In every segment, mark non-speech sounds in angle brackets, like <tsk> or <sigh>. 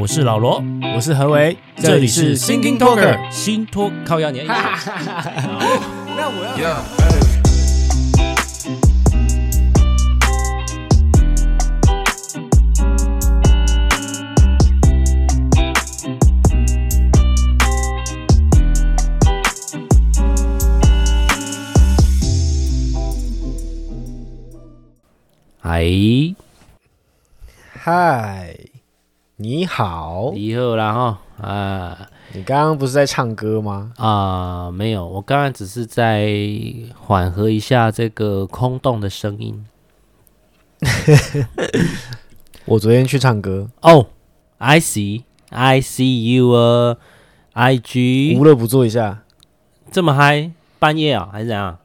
我是老罗，我是何为，这里是 Thinking Talker 新托靠压年。那我要。哎，嗨，你好，你好啦哈啊！你刚刚不是在唱歌吗？啊，没有，我刚刚只是在缓和一下这个空洞的声音。<laughs> 我昨天去唱歌哦、oh,，I see，I see you 啊，IG 无乐不做一下，这么嗨，半夜啊，还是怎样？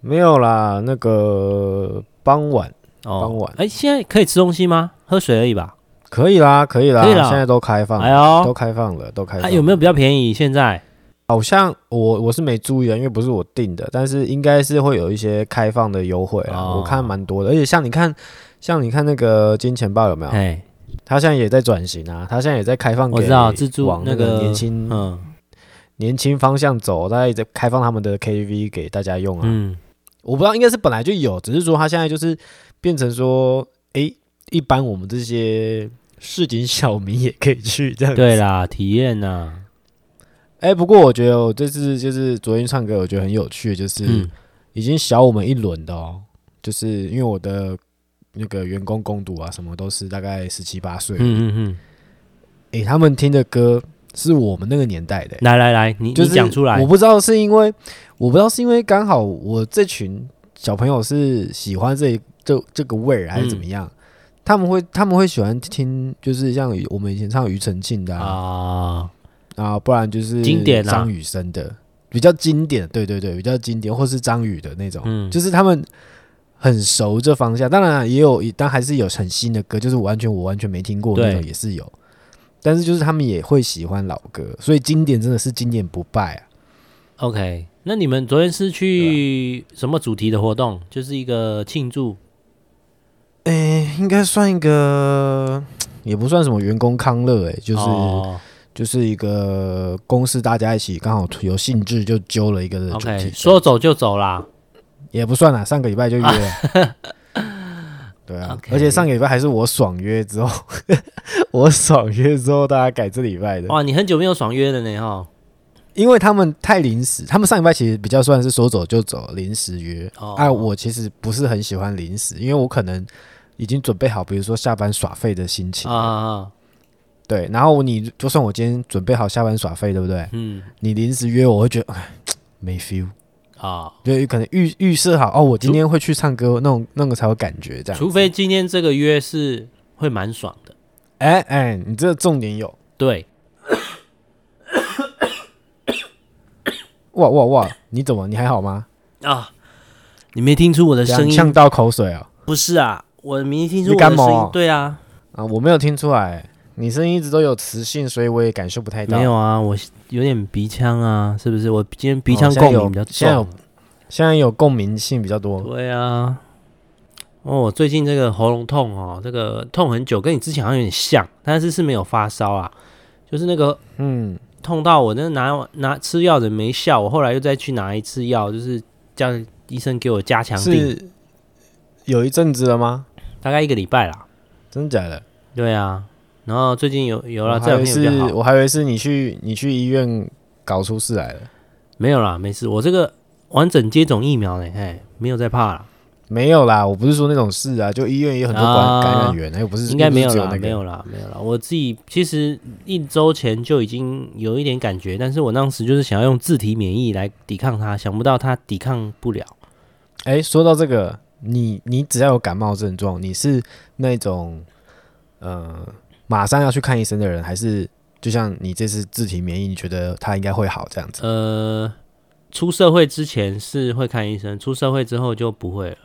没有啦，那个傍晚。哦，傍晚，哎，现在可以吃东西吗？喝水而已吧。可以啦，可以啦，可以啦，现在都开放了，哎呦，都开放了，都开放了。啊，有没有比较便宜？现在好像我我是没注意啊，因为不是我订的，但是应该是会有一些开放的优惠啊，哦、我看蛮多的。而且像你看，像你看那个金钱豹有没有？哎，他现在也在转型啊，他现在也在开放给，我知道，自助往那个年轻，嗯，年轻方向走，他也在开放他们的 KTV 给大家用啊。嗯，我不知道，应该是本来就有，只是说他现在就是。变成说，哎、欸，一般我们这些市井小民也可以去这样子。对啦，体验呐。哎，不过我觉得我这次就是昨天唱歌，我觉得很有趣，就是已经小我们一轮的哦。就是因为我的那个员工工读啊，什么都是大概十七八岁。嗯嗯嗯。哎，他们听的歌是我们那个年代的。来来来，你就是讲出来。我不知道是因为，我不知道是因为刚好我这群小朋友是喜欢这。这这个味儿还是怎么样？嗯、他们会他们会喜欢听，就是像我们以前唱庾澄庆的啊啊，不然就是经典张雨生的比较经典，对对对，比较经典，或是张宇的那种，嗯、就是他们很熟这方向。当然也有，但还是有很新的歌，就是完全我完全没听过那种也是有。但是就是他们也会喜欢老歌，所以经典真的是经典不败啊。OK，那你们昨天是去什么主题的活动？就是一个庆祝。应该算一个，也不算什么员工康乐，哎，就是、哦、就是一个公司大家一起刚好有兴致就揪了一个的主题，okay, 说走就走啦，也不算啦，上个礼拜就约 <laughs> 对啊，Okay. 而且上个礼拜还是我爽约之后，<laughs> 我爽约之后大家改这礼拜的，哇，你很久没有爽约了呢哈，因为他们太临时，他们上礼拜其实比较算是说走就走，临时约，哎、哦。啊，我其实不是很喜欢临时，因为我可能。已经准备好，比如说下班耍废的心情啊，啊，对。然后你就算我今天准备好下班耍废，对不对？嗯。你临时约我，我会觉得哎，没 feel 啊。对，可能预预设好哦，我今天会去唱歌，那种那个才有感觉这样。除非今天这个约是会蛮爽的。哎哎，你这个重点有对。哇哇哇！你怎么？你还好吗？啊，你没听出我的声音呛到口水啊？不是啊。我明明听出我的声音，对啊，啊，我没有听出来，你声音一直都有磁性，所以我也感受不太到。没有啊，我有点鼻腔啊，是不是？我今天鼻腔共鸣比较重，现在有，现在有共鸣性比较多。对啊，哦，我最近这个喉咙痛哦，这个痛很久，跟你之前好像有点像，但是是没有发烧啊，就是那个嗯，痛到我那拿拿吃药的没效，我后来又再去拿一次药，就是叫医生给我加强錠。是有一阵子了吗？大概一个礼拜啦，真的假的？对啊，然后最近有有了，这两天。我还以为是你去你去医院搞出事来了，没有啦，没事。我这个完整接种疫苗呢，哎，没有在怕啦。没有啦，我不是说那种事啊，就医院也有很多感感染源，又不是应该没有啦，没有啦，没有啦。我自己其实一周前就已经有一点感觉，但是我当时就是想要用自体免疫来抵抗它，想不到它抵抗不了。哎，说到这个。你你只要有感冒症状，你是那种呃马上要去看医生的人，还是就像你这次自体免疫，你觉得他应该会好这样子？呃，出社会之前是会看医生，出社会之后就不会了。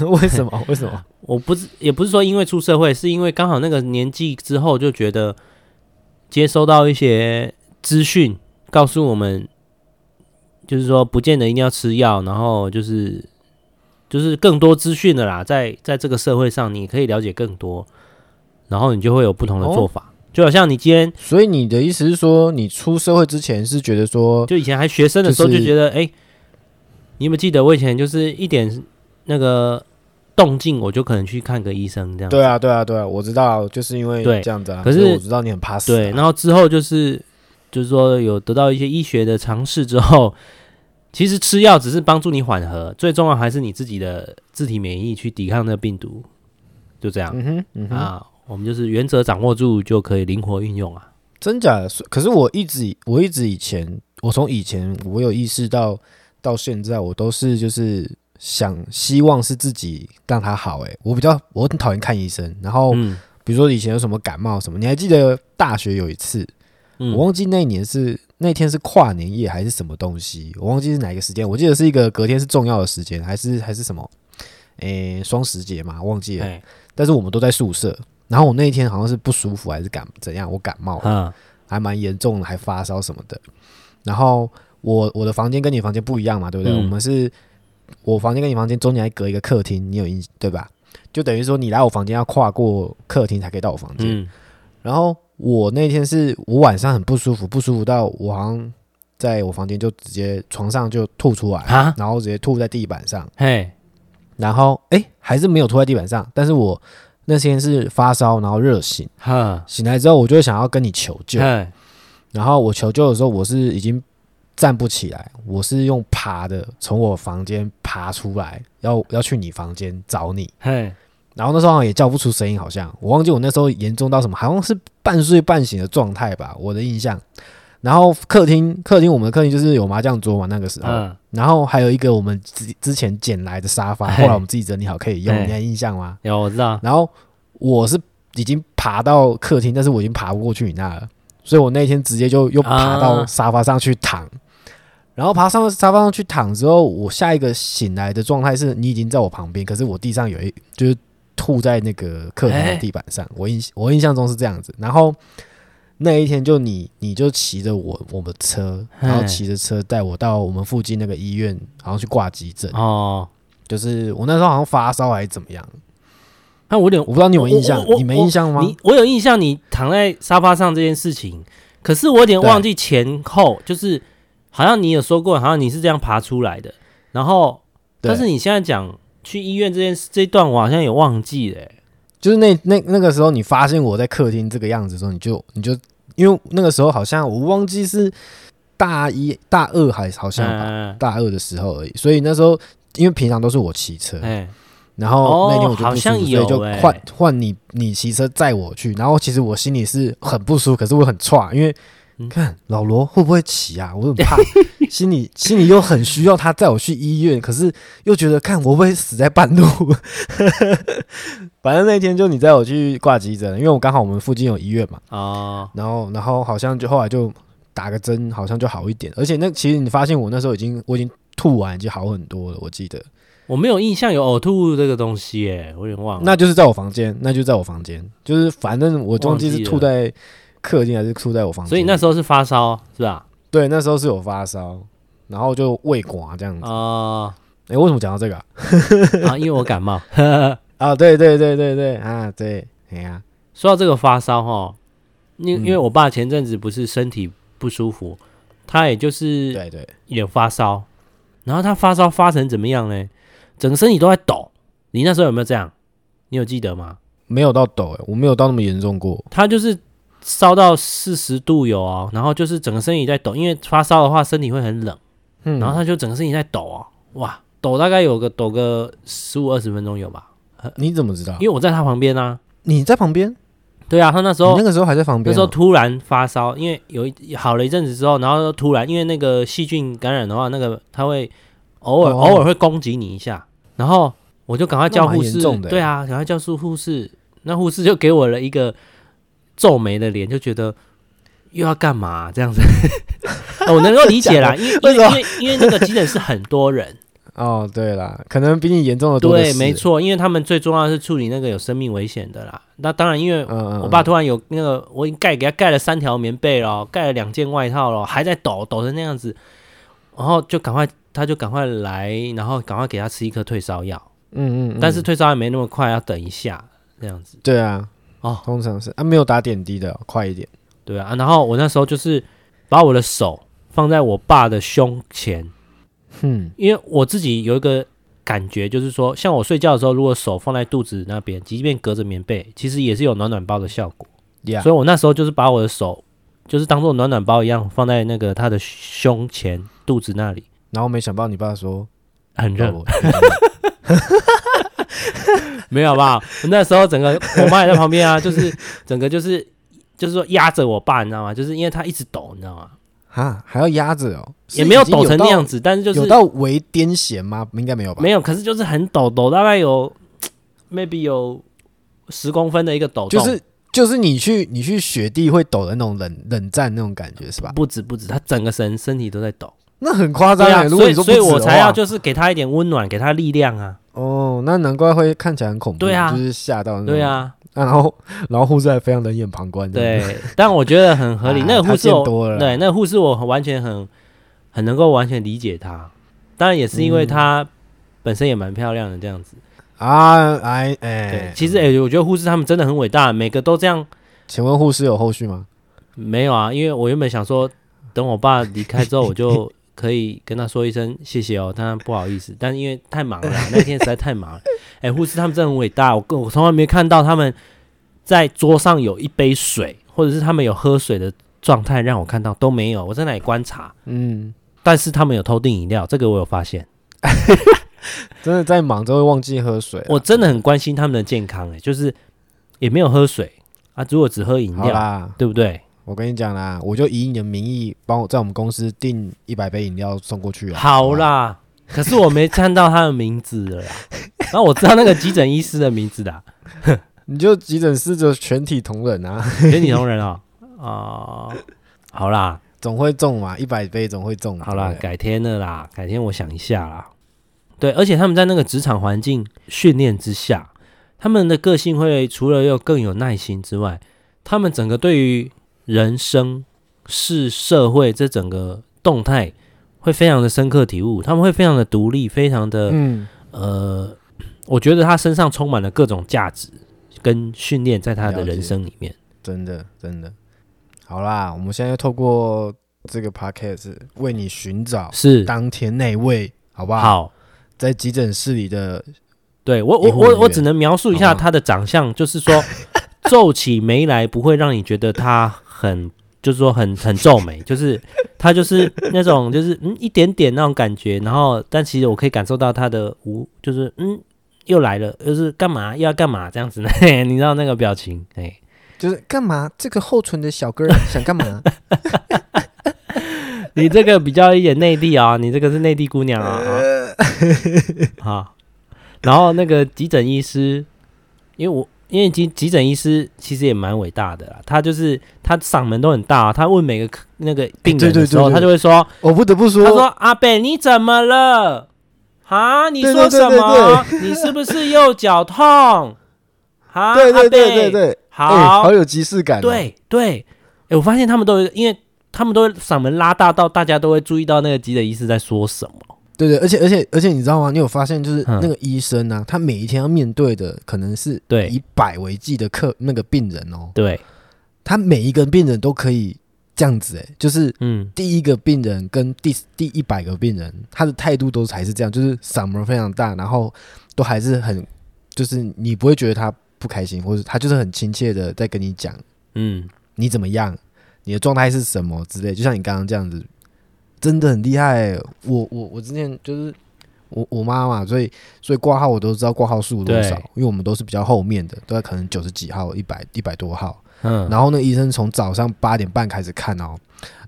<laughs> 为什么？为什么？<laughs> 我不是也不是说因为出社会，是因为刚好那个年纪之后就觉得接收到一些资讯，告诉我们就是说不见得一定要吃药，然后就是。就是更多资讯的啦，在在这个社会上，你可以了解更多，然后你就会有不同的做法。哦、就好像你今天，所以你的意思是说，你出社会之前是觉得说，就以前还学生的时候就觉得，哎、就是欸，你有没有记得我以前就是一点那个动静，我就可能去看个医生这样。对啊，对啊，对啊，我知道，就是因为这样子啊。可是我知道你很怕死、啊。对，然后之后就是就是说有得到一些医学的尝试之后，其实吃药只是帮助你缓和，最重要还是你自己的自体免疫去抵抗那个病毒，就这样。嗯哼，嗯哼啊。我们就是原则掌握住就可以灵活运用啊，真假的？可是我一直我一直以前，我从以前我有意识到到现在，我都是就是想希望是自己让他好。哎，我比较我很讨厌看医生。然后，比如说以前有什么感冒什么，你还记得大学有一次，我忘记那一年是那天是跨年夜还是什么东西，我忘记是哪一个时间。我记得是一个隔天是重要的时间，还是还是什么？诶，双十节嘛，忘记了。但是我们都在宿舍。然后我那一天好像是不舒服还是感怎样，我感冒了，还蛮严重的，还发烧什么的。然后我我的房间跟你房间不一样嘛，对不对？嗯、我们是我房间跟你房间中间还隔一个客厅，你有印对吧？就等于说你来我房间要跨过客厅才可以到我房间。嗯、然后我那天是我晚上很不舒服，不舒服到我好像在我房间就直接床上就吐出来，啊、然后直接吐在地板上。嘿，然后哎还是没有吐在地板上，但是我。那天是发烧，然后热醒，哈醒来之后我就想要跟你求救，然后我求救的时候我是已经站不起来，我是用爬的从我房间爬出来，要要去你房间找你，嘿。然后那时候好像也叫不出声音，好像我忘记我那时候严重到什么，好像是半睡半醒的状态吧，我的印象。然后客厅，客厅，我们的客厅就是有麻将桌嘛，那个时候。嗯、然后还有一个我们之之前捡来的沙发，后来我们自己整理好可以用，你还印象吗？有，我知道。然后我是已经爬到客厅，但是我已经爬不过去你那了，所以我那天直接就又爬到沙发上去躺。啊、然后爬上沙发上去躺之后，我下一个醒来的状态是你已经在我旁边，可是我地上有一就是吐在那个客厅的地板上。嘿我印我印象中是这样子，然后。那一天就你，你就骑着我我们车，然后骑着车带我到我们附近那个医院，然后去挂急诊。哦，就是我那时候好像发烧还是怎么样？那我有点我不知道你有印象，你没印象吗？你我有印象，你躺在沙发上这件事情，可是我有点忘记前后，就是好像你有说过，好像你是这样爬出来的。然后，但是你现在讲去医院这件事这一段，我好像也忘记了、欸。就是那那那个时候，你发现我在客厅这个样子的时候，你就你就。因为那个时候好像我忘记是大一、大二还是好像吧，大二的时候而已。所以那时候因为平常都是我骑车，然后那天我就不舒服，所以就换换你你骑车载我去。然后其实我心里是很不舒服，可是我很剉，因为你看老罗会不会骑啊？我很怕，<laughs> 心里心里又很需要他载我去医院，可是又觉得看我会死在半路。反正那天就你载我去挂急诊，因为我刚好我们附近有医院嘛。哦。然后，然后好像就后来就打个针，好像就好一点。而且那其实你发现我那时候已经我已经吐完，已经好很多了。我记得我没有印象有呕吐这个东西，耶，我有点忘了。那就是在我房间，那就在我房间，就是反正我忘记是吐在客厅还是吐在我房间。所以那时候是发烧是吧？对，那时候是有发烧，然后就胃寡这样子。啊。哎，为什么讲到这个啊？<laughs> 啊，因为我感冒。<laughs> 啊，对对对对对啊，对，哎呀，说到这个发烧哈，因因为我爸前阵子不是身体不舒服，他也就是对对有发烧，然后他发烧发成怎么样呢？整个身体都在抖。你那时候有没有这样？你有记得吗？没有到抖，我没有到那么严重过。他就是烧到四十度有哦，然后就是整个身体在抖，因为发烧的话身体会很冷，嗯，然后他就整个身体在抖啊，哇，抖大概有个抖个十五二十分钟有吧。你怎么知道？因为我在他旁边啊。你在旁边？对啊，他那时候那个时候还在旁边。那时候突然发烧，因为有一好了一阵子之后，然后突然因为那个细菌感染的话，那个他会偶尔偶尔会攻击你一下，然后我就赶快叫护士。对啊，赶快叫出护士。那护士就给我了一个皱眉的脸，就觉得又要干嘛这样子。<laughs> <laughs> 我能够理解啦，因为因为因为那个急诊室很多人。哦，对啦，可能比你严重的多。对，没错，因为他们最重要的是处理那个有生命危险的啦。那当然，因为我爸突然有那个，我已经盖给他盖了三条棉被了，盖了两件外套了，还在抖抖成那样子，然后就赶快，他就赶快来，然后赶快给他吃一颗退烧药。嗯，嗯嗯。但是退烧药没那么快，要等一下这样子。对啊，哦，通常是啊，没有打点滴的，快一点。对啊，然后我那时候就是把我的手放在我爸的胸前，嗯，因为我自己有一个感觉，就是说，像我睡觉的时候，如果手放在肚子那边，即便隔着棉被，其实也是有暖暖包的效果。所以我那时候就是把我的手，就是当做暖暖包一样放在那个他的胸前肚子那里，然后没想到你爸说很热。<laughs> 没有吧？那时候整个我妈也在旁边啊，就是整个就是就是说压着我爸，你知道吗？就是因为他一直抖，你知道吗？啊，还要压着哦，也没有抖成那样子，但是就是有到微癫痫吗？应该没有吧？没有，可是就是很抖，抖大概有 <tsk> maybe 有十公分的一个抖动，就是就是你去你去雪地会抖的那种冷冷战那种感觉是吧？不止不止，他整个身身体都在抖，那很夸张啊！所以所以我才要就是给他一点温暖，给他力量啊。哦，那难怪会看起来很恐怖，对啊，就是吓到那种。对啊，然后然后护士还非常冷眼旁观。对，但我觉得很合理。<laughs> 那个护士我，对，那个护士我完全很很能够完全理解他。当然也是因为他本身也蛮漂亮的这样子啊，哎哎，对，其实哎，我觉得护士他们真的很伟大，每个都这样。请问护士有后续吗？没有啊，因为我原本想说，等我爸离开之后，我就。可以跟他说一声谢谢哦，当然不好意思，但是因为太忙了，<laughs> 那天实在太忙了。哎、欸，护士他们真的很伟大，我我从来没看到他们在桌上有一杯水，或者是他们有喝水的状态让我看到都没有。我在那里观察，嗯，但是他们有偷订饮料，这个我有发现。<laughs> 真的在忙就会忘记喝水，啊，我真的很关心他们的健康，欸，哎，就是也没有喝水啊，如果只喝饮料，啦对不对？我跟你讲啦，我就以你的名义帮我在我们公司订一百杯饮料送过去啊。好啦，可是我没看到他的名字了啦。<laughs> 然后我知道那个急诊医师的名字的，你就急诊室的全体同仁啊，全体同仁啊、哦。啊、呃，好啦，总会中嘛，一百杯总会中。好啦，改天了啦，改天我想一下啦。对，而且他们在那个职场环境训练之下，他们的个性会除了又更有耐心之外，他们整个对于人生是社会，这整个动态会非常的深刻体悟，他们会非常的独立，非常的，嗯，呃，我觉得他身上充满了各种价值跟训练，在他的人生里面，真的真的。好啦，我们现在透过这个 podcast 为你寻找是当天那位，好不好？好，在急诊室里的，对我我我我只能描述一下他的长相，就是说 <laughs> 皱起眉来不会让你觉得他。很，就是说很很皱眉，<laughs> 就是他就是那种就是嗯一点点那种感觉，然后但其实我可以感受到他的无，就是嗯又来了，又是干嘛又要干嘛这样子呢？<laughs> 你知道那个表情哎，就是干嘛？这个厚唇的小哥想干嘛？<laughs> 你这个比较一点内地啊，你这个是内地姑娘啊，好，然后那个急诊医师，因为我。因为急急诊医师其实也蛮伟大的啦，他就是他嗓门都很大，他问每个那个病人的时候，他就会说：“我不得不说，他说阿北你怎么了？啊，你说什么？你是不是右脚痛？啊，对对对对对，好，好有即视感。对对，哎，我发现他们都因为他们都嗓门拉大到大家都会注意到那个急诊医师在说什么。”对对，而且而且而且，你知道吗？你有发现，就是那个医生呢、他每一天要面对的可能是以百为计的客那个病人哦。对，他每一个病人都可以这样子，哎，就是嗯，第一个病人跟第第一百个病人，他的态度都还是这样，就是嗓门非常大，然后都还是很，就是你不会觉得他不开心，或者他就是很亲切的在跟你讲，嗯，你怎么样？你的状态是什么之类？就像你刚刚这样子。真的很厉害、欸，我我我之前就是我我妈妈，所以所以挂号我都知道挂号数多少，因为我们都是比较后面的，都在可能九十几号、一百一百多号。嗯，然后那医生从早上八点半开始看哦，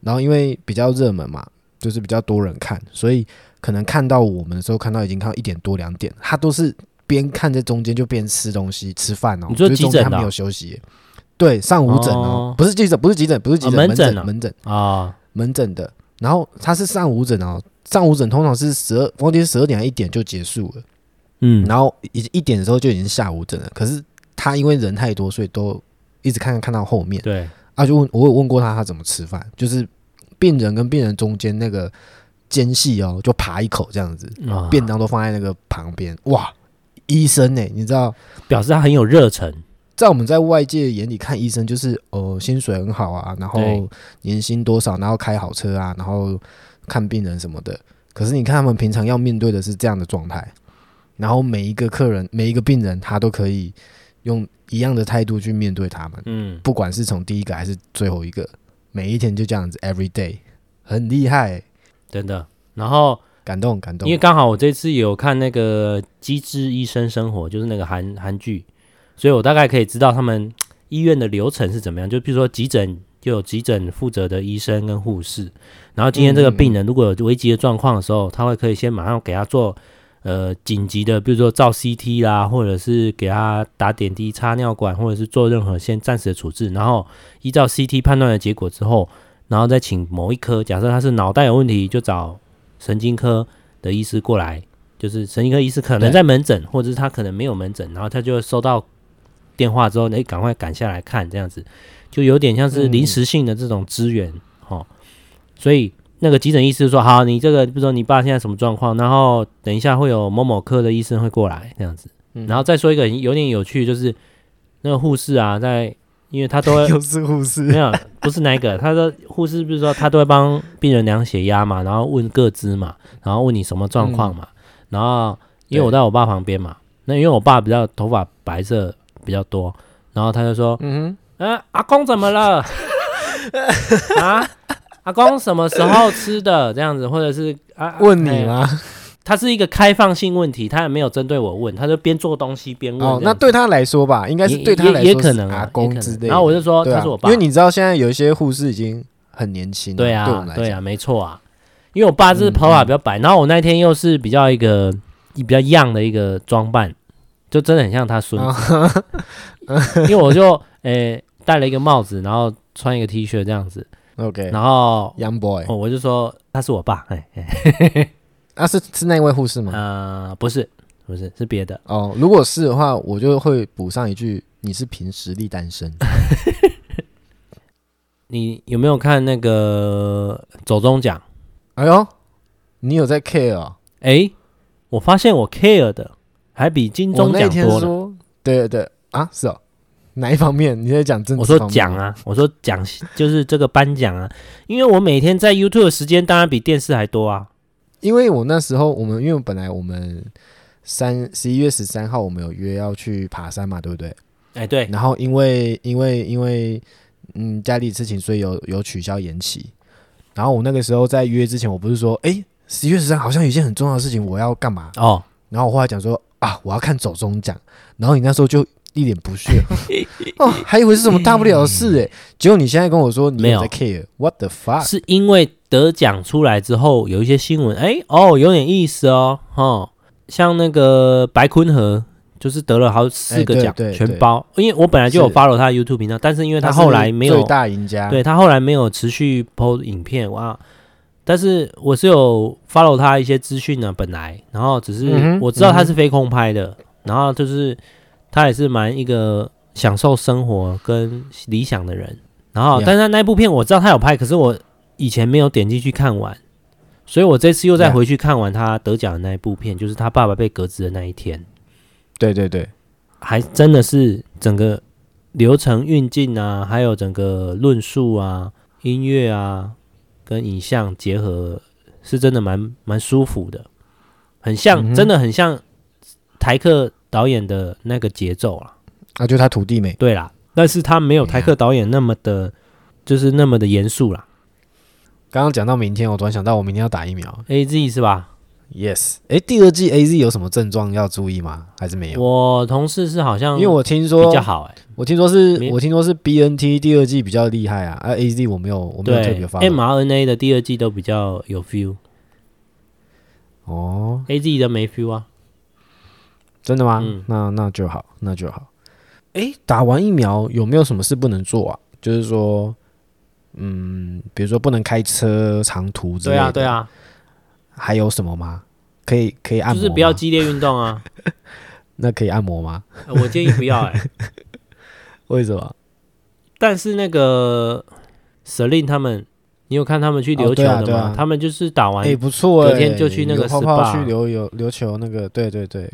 然后因为比较热门嘛，就是比较多人看，所以可能看到我们的时候，看到已经看到一点多两点，他都是边看在中间就边吃东西吃饭哦。你说急诊、啊、他没有休息，对，上午诊哦，哦。不是急诊，不是急诊，不是急诊，门诊门诊。啊，门诊的。然后他是上午诊哦，上午诊通常是十二，忘记是十二点还一点就结束了，嗯，然后一一点的时候就已经下午诊了。可是他因为人太多，所以都一直看看看到后面。对，啊，就问我有问过他他怎么吃饭，就是病人跟病人中间那个间隙哦，就扒一口这样子，啊、便当都放在那个旁边。哇，医生呢？你知道，表示他很有热忱。在我们在外界眼里看医生，就是哦，薪水很好啊，然后年薪多少，然后开好车啊，然后看病人什么的。可是你看他们平常要面对的是这样的状态，然后每一个客人、每一个病人，他都可以用一样的态度去面对他们。嗯，不管是从第一个还是最后一个，每一天就这样子，every day，很厉害，真的。然后感动感动，因为刚好我这次有看那个《机智医生生活》，就是那个韩韩剧，所以我大概可以知道他们医院的流程是怎么样。就比如说急诊。就有急诊负责的医生跟护士，然后今天这个病人如果有危急的状况的时候，他会可以先马上给他做呃紧急的，比如说照 CT 啦，或者是给他打点滴、插尿管，或者是做任何先暂时的处置，然后依照 CT 判断的结果之后，然后再请某一科，假设他是脑袋有问题，就找神经科的医师过来，就是神经科医师可能在门诊，或者是他可能没有门诊，然后他就会收到电话之后，哎，赶快赶下来看这样子。就有点像是临时性的这种资源，哈、嗯哦，所以那个急诊医师说：“好，你这个，比如说你爸现在什么状况，然后等一下会有某某科的医生会过来这样子。嗯、然后再说一个有点有趣，就是那个护士啊，在因为他都会 <laughs> 又是护士，没有不是哪个，他说护士不是说他都会帮病人量血压嘛，然后问各资嘛，然后问你什么状况嘛，嗯、然后因为我在我爸旁边嘛，那因为我爸比较头发白色比较多，然后他就说：嗯哼。”嗯，阿公怎么了？<laughs> 啊，阿公什么时候吃的？这样子，或者是啊，问你吗？他是一个开放性问题，他也没有针对我问，他就边做东西边问。哦，那对他来说吧，应该是对他来说也可能阿公之类。然后我就说他是我爸，因为你知道现在有一些护士已经很年轻。对啊，对啊，没错啊。因为我爸是头发比较白，然后我那天又是比较一个比较 young 的一个装扮，就真的很像他孙子。<laughs> 因为我就诶。戴了一个帽子，然后穿一个 T 恤这样子，OK，然后 Young Boy，哦，我就说他是我爸，哎，<laughs> 啊是是那位护士吗？呃，不是，不是，是别的哦。如果是的话，我就会补上一句：你是凭实力单身。<laughs> 你有没有看那个走中奖？哎呦，你有在 care 啊？哎，我发现我 care 的还比金钟奖多了。对对对，啊，是哦。哪一方面？你在讲政治？我说讲啊，我说讲就是这个颁奖啊，因为我每天在 YouTube 的时间当然比电视还多啊。因为我那时候我们因为本来我们三十一月十三号我们有约要去爬山嘛，对不对？哎、欸，对。然后因为因为因为嗯家里事情，所以有有取消延期。然后我那个时候在约之前，我不是说哎十一月十三好像有一件很重要的事情我要干嘛哦？然后我后来讲说啊我要看走中奖，然后你那时候就。一脸不屑。<laughs> 哦，还以为是什么大不了的事诶，结果你现在跟我说你没有。在 care，what the fuck？是因为得奖出来之后有一些新闻，哎哦，有点意思哦，哈，像那个白坤和就是得了好四个奖全包，因为我本来就有 follow 他的 YouTube 频道，但是因为他后来没有最大赢家，对他后来没有持续 PO 影片哇，但是我是有 follow 他一些资讯呢，本来，然后只是我知道他是飞空拍的，然后就是。他也是蛮一个享受生活跟理想的人，然后，但是那部片我知道他有拍，可是我以前没有点进去看完，所以我这次又再回去看完他得奖的那一部片，就是他爸爸被革职的那一天。对对对，还真的是整个流程运镜啊，还有整个论述啊、音乐啊跟影像结合，是真的蛮蛮舒服的，很像，真的很像台客。导演的那个节奏啊，啊，就他徒弟没对啦，但是他没有台客导演那么的，就是那么的严肃啦。刚刚讲到明天，我突然想到，我明天要打疫苗，AZ 是吧？Yes，哎，第二季 AZ 有什么症状要注意吗？还是没有？我同事是好像，因为我听说比较好哎，我听说是，我听说是 BNT 第二季比较厉害啊，啊，AZ 我没有，我没有特别发，mRNA 的第二季都比较有 feel。哦，AZ 的没 feel 啊。真的吗？嗯、那那就好，那就好。诶，打完疫苗有没有什么事不能做啊？就是说，嗯，比如说不能开车长途之类的。对啊，对啊。还有什么吗？可以可以按摩？就是不要激烈运动啊。<laughs> 那可以按摩吗？我建议不要、欸。哎，<laughs> 为什么？但是那个 Celine 他们，你有看他们去琉球的吗？哦对啊对啊、他们就是打完，哎，不错，隔天就去那个 SPA 泡泡去琉游琉球那个，对对对。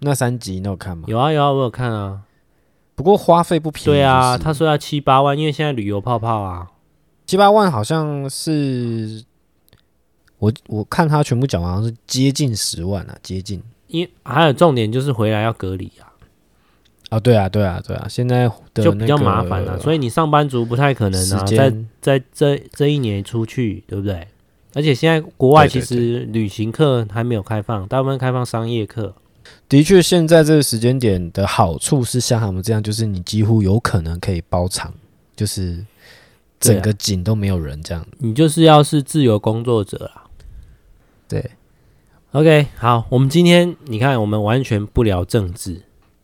那三集你有看吗？有啊有啊，我有看啊。不过花费不便宜，就是。对啊，他说要七八万，因为现在旅游泡泡啊，七八万好像是我我看他全部讲完，好像是接近十万啊，接近。因还有重点就是回来要隔离啊。啊，对啊，对啊，对啊，现在就比较麻烦了，所以你上班族不太可能啊，在在这这一年出去，对不对？而且现在国外其实旅行课还没有开放，大部分开放商业课。的确，现在这个时间点的好处是像他们这样，就是你几乎有可能可以包场，就是整个景都没有人这样。你就是要是自由工作者啊。对，OK，好，我们今天你看，我们完全不聊政治。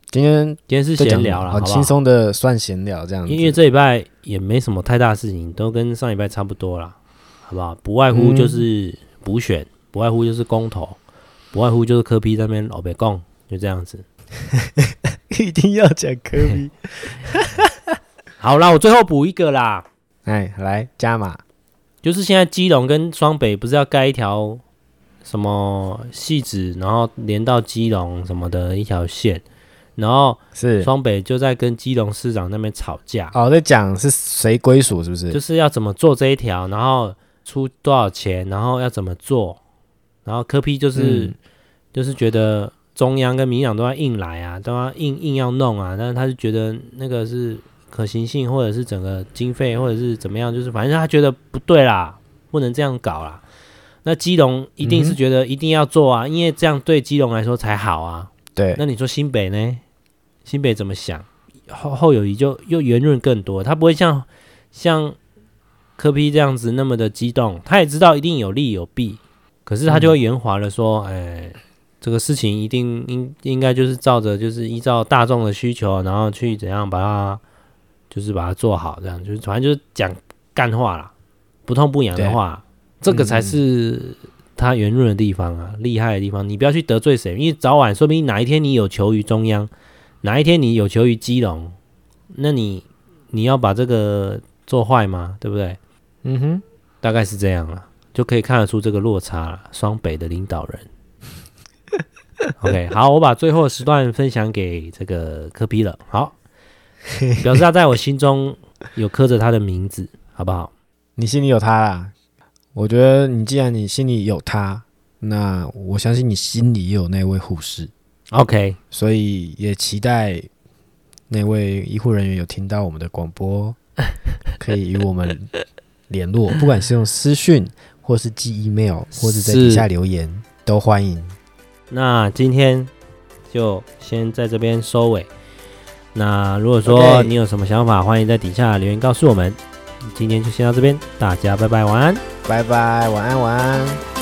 今天今天是闲聊了，好轻松的算闲聊这样子。因为这礼拜也没什么太大事情，都跟上礼拜差不多了，好不好？不外乎就是补选，不外乎就是公投，不外乎就是科批那边老被讲，就这样子。<laughs> 一定要讲科批。<laughs> 好啦，我最后补一个啦。哎，来加码，就是现在基隆跟双北不是要盖一条什么戏子，然后连到基隆什么的一条线。然后是双北就在跟基隆市长那边吵架哦，在讲是谁归属是不是？就是要怎么做这一条，然后出多少钱，然后要怎么做，然后柯批就是、嗯、就是觉得中央跟民党都要硬来啊，都要硬硬要弄啊，但是他就觉得那个是可行性，或者是整个经费，或者是怎么样，就是反正他觉得不对啦，不能这样搞啦。那基隆一定是觉得一定要做啊，嗯、因为这样对基隆来说才好啊。对，那你说新北呢？新北怎么想？后后友宜就又圆润更多，他不会像像柯 P 这样子那么的激动，他也知道一定有利有弊，可是他就会圆滑的说：“哎、嗯。欸，这个事情一定应应该就是照着就是依照大众的需求，然后去怎样把它就是把它做好，这样就是反正就是讲干话啦，不痛不痒的话，这个才是他圆润的地方啊，厉害的地方。你不要去得罪谁，因为早晚说不定哪一天你有求于中央。”哪一天你有求于基隆，那你你要把这个做坏吗？对不对？嗯哼，大概是这样了，就可以看得出这个落差了。双北的领导人，<laughs> OK，好，我把最后的时段分享给这个柯比了。好，表示他在我心中有刻着他的名字，好不好？<laughs> 你心里有他啦。我觉得你既然你心里有他，那我相信你心里也有那位护士。OK，所以也期待那位医护人员有听到我们的广播，可以与我们联络，<laughs> 不管是用私讯，或是寄 email，或者在底下留言，都欢迎。那今天就先在这边收尾。那如果说你有什么想法.欢迎在底下留言告诉我们。今天就先到这边，大家拜拜，晚安，拜拜，晚安，晚安。